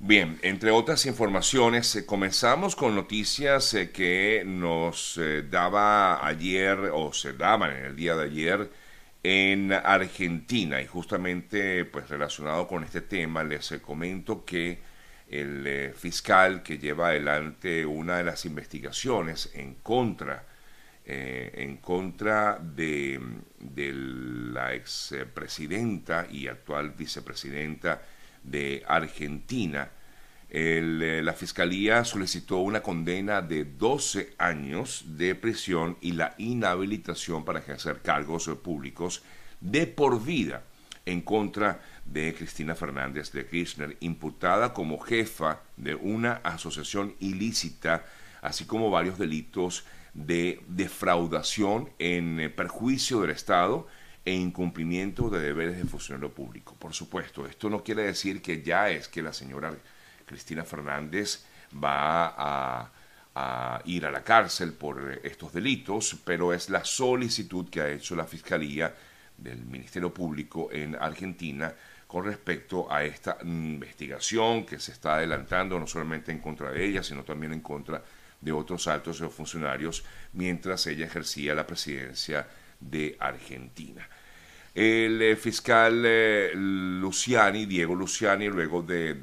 Bien, entre otras informaciones, eh, comenzamos con noticias eh, que nos eh, daba ayer o se daban en el día de ayer en Argentina. Y justamente pues relacionado con este tema les comento que el fiscal que lleva adelante una de las investigaciones en contra en contra de, de la expresidenta y actual vicepresidenta de Argentina, eh, la Fiscalía solicitó una condena de 12 años de prisión y la inhabilitación para ejercer cargos públicos de por vida en contra de Cristina Fernández de Kirchner, imputada como jefa de una asociación ilícita, así como varios delitos de defraudación en perjuicio del Estado e incumplimiento de deberes de funcionario público. Por supuesto, esto no quiere decir que ya es que la señora Cristina Fernández va a, ir a la cárcel por estos delitos, pero es la solicitud que ha hecho la Fiscalía del Ministerio Público en Argentina con respecto a esta investigación que se está adelantando no solamente en contra de ella, sino también en contra de otros altos funcionarios mientras ella ejercía la presidencia de Argentina. El eh, fiscal eh, Luciani, Diego Luciani, luego de,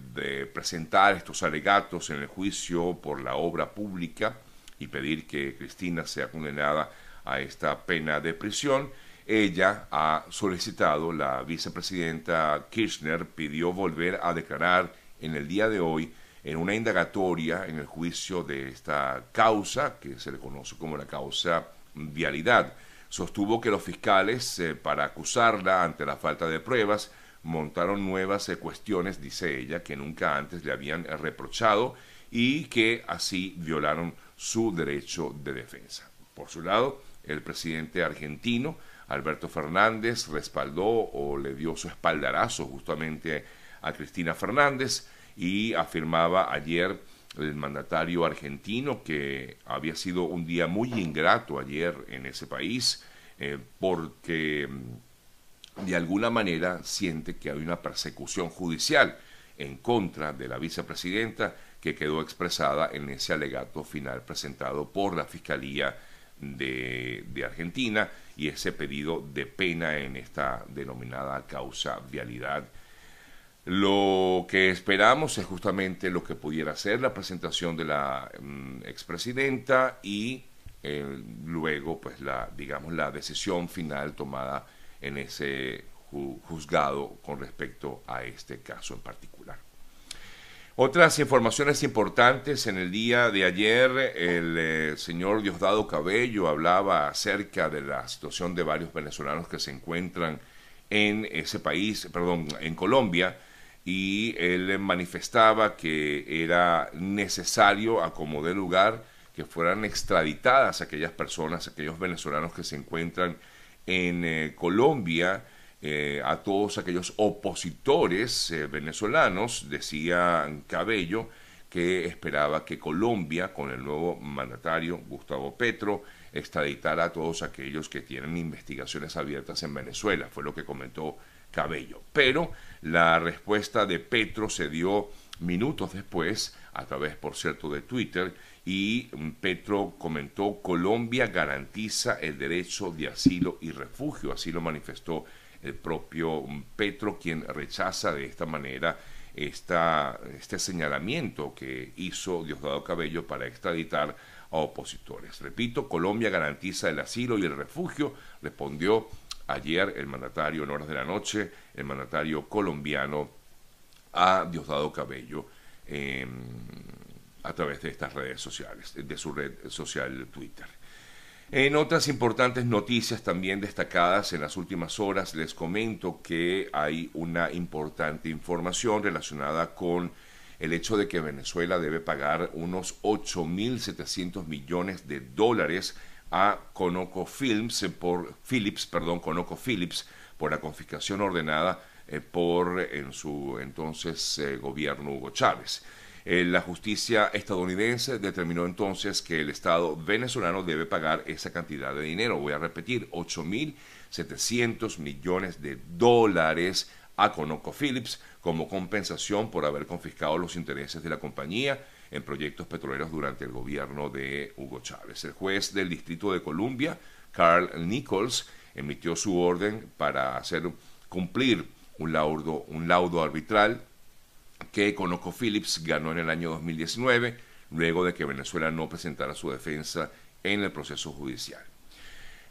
presentar estos alegatos en el juicio por la obra pública y pedir que Cristina sea condenada a esta pena de prisión, ella ha solicitado, la vicepresidenta Kirchner pidió volver a declarar en el día de hoy en una indagatoria en el juicio de esta causa, que se le conoce como la causa vialidad sostuvo que los fiscales, eh, para acusarla ante la falta de pruebas, montaron nuevas eh, cuestiones, dice ella, que nunca antes le habían eh, reprochado y que así violaron su derecho de defensa. Por su lado, el presidente argentino, Alberto Fernández, respaldó o le dio su espaldarazo justamente a Cristina Fernández y afirmaba ayer el mandatario argentino, que había sido un día muy ingrato ayer en ese país, eh, porque mm, de alguna manera siente que hay una persecución judicial en contra de la vicepresidenta que quedó expresada en ese alegato final presentado por la Fiscalía de, de, Argentina y ese pedido de pena en esta denominada causa vialidad lo que esperamos es justamente lo que pudiera ser la presentación de la mm, expresidenta y eh, luego, pues, la, digamos, la decisión final tomada en ese juzgado con respecto a este caso en particular. Otras informaciones importantes en el día de ayer, el eh, señor Diosdado Cabello hablaba acerca de la situación de varios venezolanos que se encuentran en ese país, perdón, en Colombia, y él manifestaba que era necesario, a como de lugar, que fueran extraditadas aquellas personas, aquellos venezolanos que se encuentran en eh, Colombia, eh, a todos aquellos opositores eh, venezolanos, decía Cabello, que esperaba que Colombia, con el nuevo mandatario Gustavo Petro, extraditara a todos aquellos que tienen investigaciones abiertas en Venezuela, fue lo que comentó Cabello. Pero la respuesta de Petro se dio minutos después, a través, por cierto, de Twitter, y Petro comentó, Colombia garantiza el derecho de asilo y refugio, así lo manifestó el propio Petro, quien rechaza de esta manera esta, este señalamiento que hizo Diosdado Cabello para extraditar a opositores. Repito, Colombia garantiza el asilo y el refugio, respondió ayer el mandatario en horas de la noche, el mandatario colombiano a Diosdado Cabello em, a través de estas redes sociales, de su red social Twitter. En otras importantes noticias también destacadas en las últimas horas, les comento que hay una importante información relacionada con el hecho de que Venezuela debe pagar unos 8.700 millones de dólares a Conoco Films eh, por por la confiscación ordenada eh, por en su entonces eh, gobierno Hugo Chávez. la justicia estadounidense determinó entonces que el Estado venezolano debe pagar esa cantidad de dinero. Voy a repetir, 8.700 millones de dólares a ConocoPhillips como compensación por haber confiscado los intereses de la compañía en proyectos petroleros durante el gobierno de Hugo Chávez. El juez del Distrito de Columbia, Carl Nichols, emitió su orden para hacer cumplir un laudo, arbitral que ConocoPhillips ganó en el año 2019, luego de que Venezuela no presentara su defensa en el proceso judicial.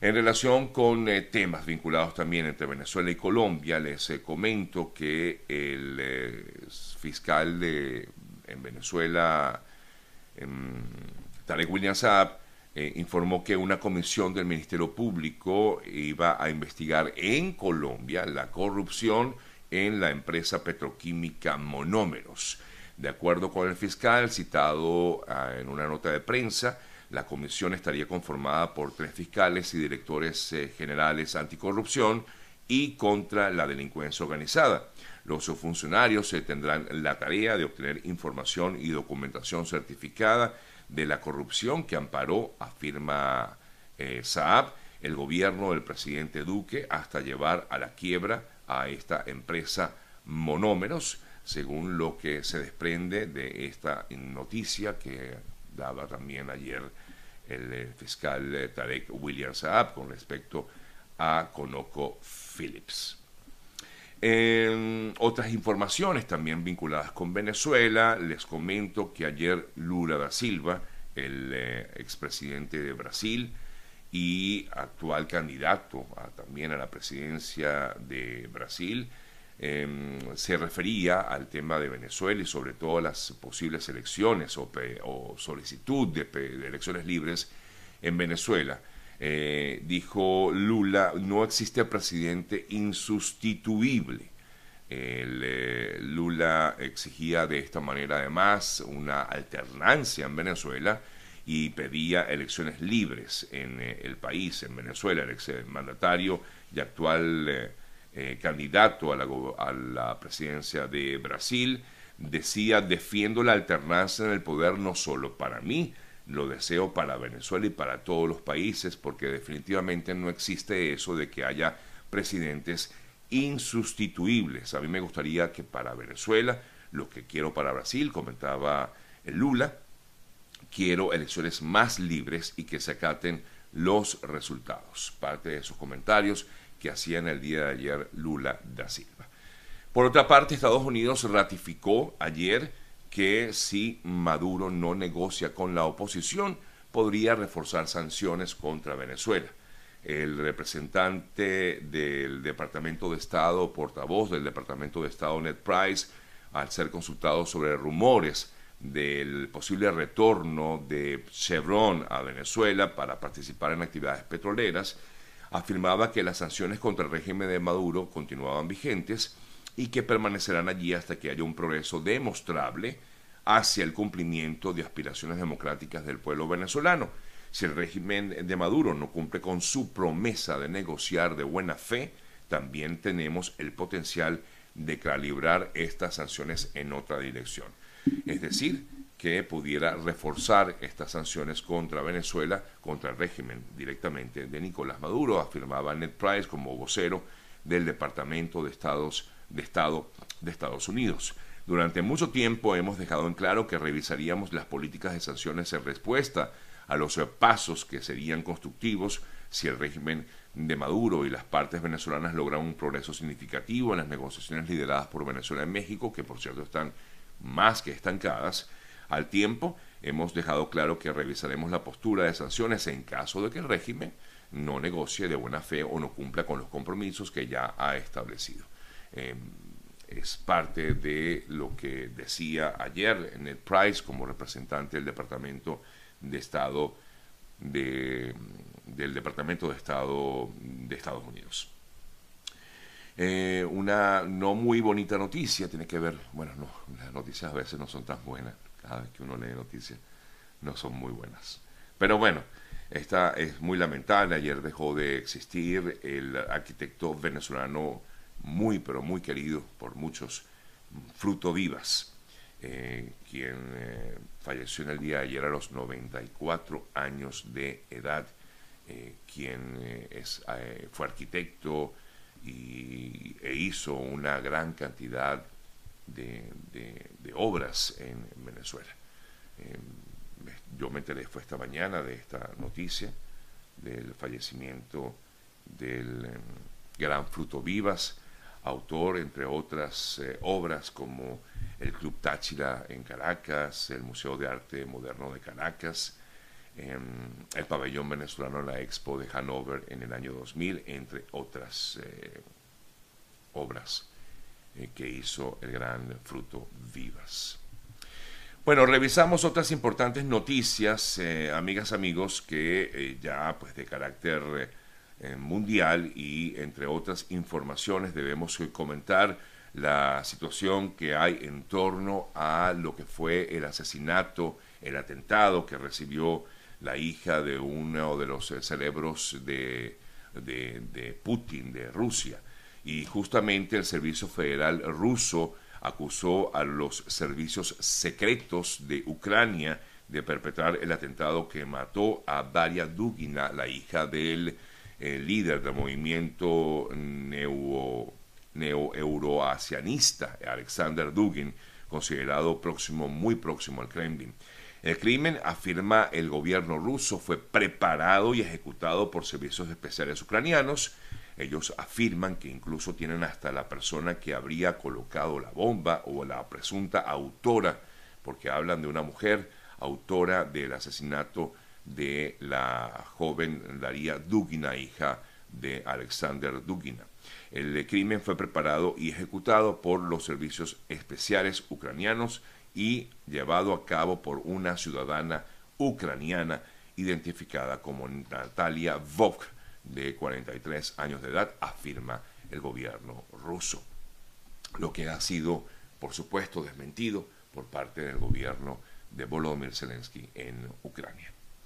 En relación con eh, temas vinculados también entre Venezuela y Colombia, les eh, comento que el eh, fiscal de, en Venezuela, em, Tarek William Saab, informó que una comisión del Ministerio Público iba a investigar en Colombia la corrupción en la empresa petroquímica Monómeros. De acuerdo con el fiscal citado ah, en una nota de prensa, la comisión estaría conformada por tres fiscales y directores eh, generales anticorrupción y contra la delincuencia organizada. Los funcionarios eh, tendrán la tarea de obtener información y documentación certificada de la corrupción que amparó, afirma eh, Saab, el gobierno del presidente Duque hasta llevar a la quiebra a esta empresa Monómeros, según lo que se desprende de esta noticia que daba también ayer el eh, fiscal eh, Tarek William Saab con respecto a Conoco Phillips. En otras informaciones también vinculadas con Venezuela, les comento que ayer Lula da Silva, el eh, expresidente de Brasil y actual candidato también a la presidencia de Brasil, Em, se refería al tema de Venezuela y sobre todo a las posibles elecciones o, solicitud de, elecciones libres en Venezuela. Eh, dijo Lula, no existe presidente insustituible. Eh, Lula exigía de esta manera además una alternancia en Venezuela y pedía elecciones libres en eh, el país, en Venezuela. El ex mandatario y actual eh, candidato a la, presidencia de Brasil, decía, defiendo la alternancia en el poder no solo para mí, lo deseo para Venezuela y para todos los países, porque definitivamente no existe eso de que haya presidentes insustituibles. A mí me gustaría que para Venezuela, lo que quiero para Brasil, comentaba Lula, quiero elecciones más libres y que se acaten los resultados. Parte de sus comentarios que hacía en el día de ayer Lula da Silva. Por otra parte, Estados Unidos ratificó ayer que si Maduro no negocia con la oposición, podría reforzar sanciones contra Venezuela. El representante del Departamento de Estado, portavoz del Departamento de Estado, Ned Price, al ser consultado sobre rumores del posible retorno de Chevron a Venezuela para participar en actividades petroleras, afirmaba que las sanciones contra el régimen de Maduro continuaban vigentes y que permanecerán allí hasta que haya un progreso demostrable hacia el cumplimiento de aspiraciones democráticas del pueblo venezolano. Si el régimen de Maduro no cumple con su promesa de negociar de buena fe, también tenemos el potencial de calibrar estas sanciones en otra dirección. Es decir, que pudiera reforzar estas sanciones contra Venezuela, contra el régimen directamente de Nicolás Maduro, afirmaba Ned Price como vocero del Departamento de, Estados, de Estado de Estados Unidos. Durante mucho tiempo hemos dejado en claro que revisaríamos las políticas de sanciones en respuesta a los pasos que serían constructivos si el régimen de Maduro y las partes venezolanas logran un progreso significativo en las negociaciones lideradas por Venezuela en México, que por cierto están más que estancadas, al tiempo, hemos dejado claro que revisaremos la postura de sanciones en caso de que el régimen no negocie de buena fe o no cumpla con los compromisos que ya ha establecido. Em, es parte de lo que decía ayer Ned Price como representante del Departamento de Estado del Departamento de Estado de Estados Unidos. Eh, una no muy bonita noticia tiene que ver, bueno, no, las noticias a veces no son tan buenas, que uno lee noticias, no son muy buenas. Pero bueno, esta es muy lamentable. Ayer dejó de existir el arquitecto venezolano muy, pero muy querido por muchos, Fruto Vivas, eh, quien eh, falleció en el día de ayer a los 94 años de edad, eh, quien es, fue arquitecto, y, e hizo una gran cantidad de, obras en, Venezuela. Em, yo me enteré, fue esta mañana de esta noticia del fallecimiento del em, gran Fruto Vivas, autor, entre otras eh, obras como el Club Táchira en Caracas, el Museo de Arte Moderno de Caracas, el pabellón venezolano en la Expo de Hanover en el año 2000, entre otras eh, obras eh, que hizo el gran Fruto Vivas. Bueno, revisamos otras importantes noticias, amigas, amigos, que ya pues de carácter mundial y entre otras informaciones debemos comentar la situación que hay en torno a lo que fue el asesinato, el atentado que recibió la hija de uno de los cerebros de, de, Putin, de Rusia. Y justamente el Servicio Federal ruso acusó a los servicios secretos de Ucrania de perpetrar el atentado que mató a Daria Dugina, la hija del el líder del movimiento neo-euroasianista, Alexander Dugin, considerado próximo, muy próximo al Kremlin. El crimen, afirma el gobierno ruso, fue preparado y ejecutado por servicios especiales ucranianos. Ellos afirman que incluso tienen hasta la persona que habría colocado la bomba o la presunta autora, porque hablan de una mujer autora del asesinato de la joven Daría Dugina, hija de Alexander Dugina. El crimen fue preparado y ejecutado por los servicios especiales ucranianos y llevado a cabo por una ciudadana ucraniana identificada como Natalia Vok, de 43 años de edad, afirma el gobierno ruso. Lo que ha sido, por supuesto, desmentido por parte del gobierno de Volodymyr Zelensky en Ucrania.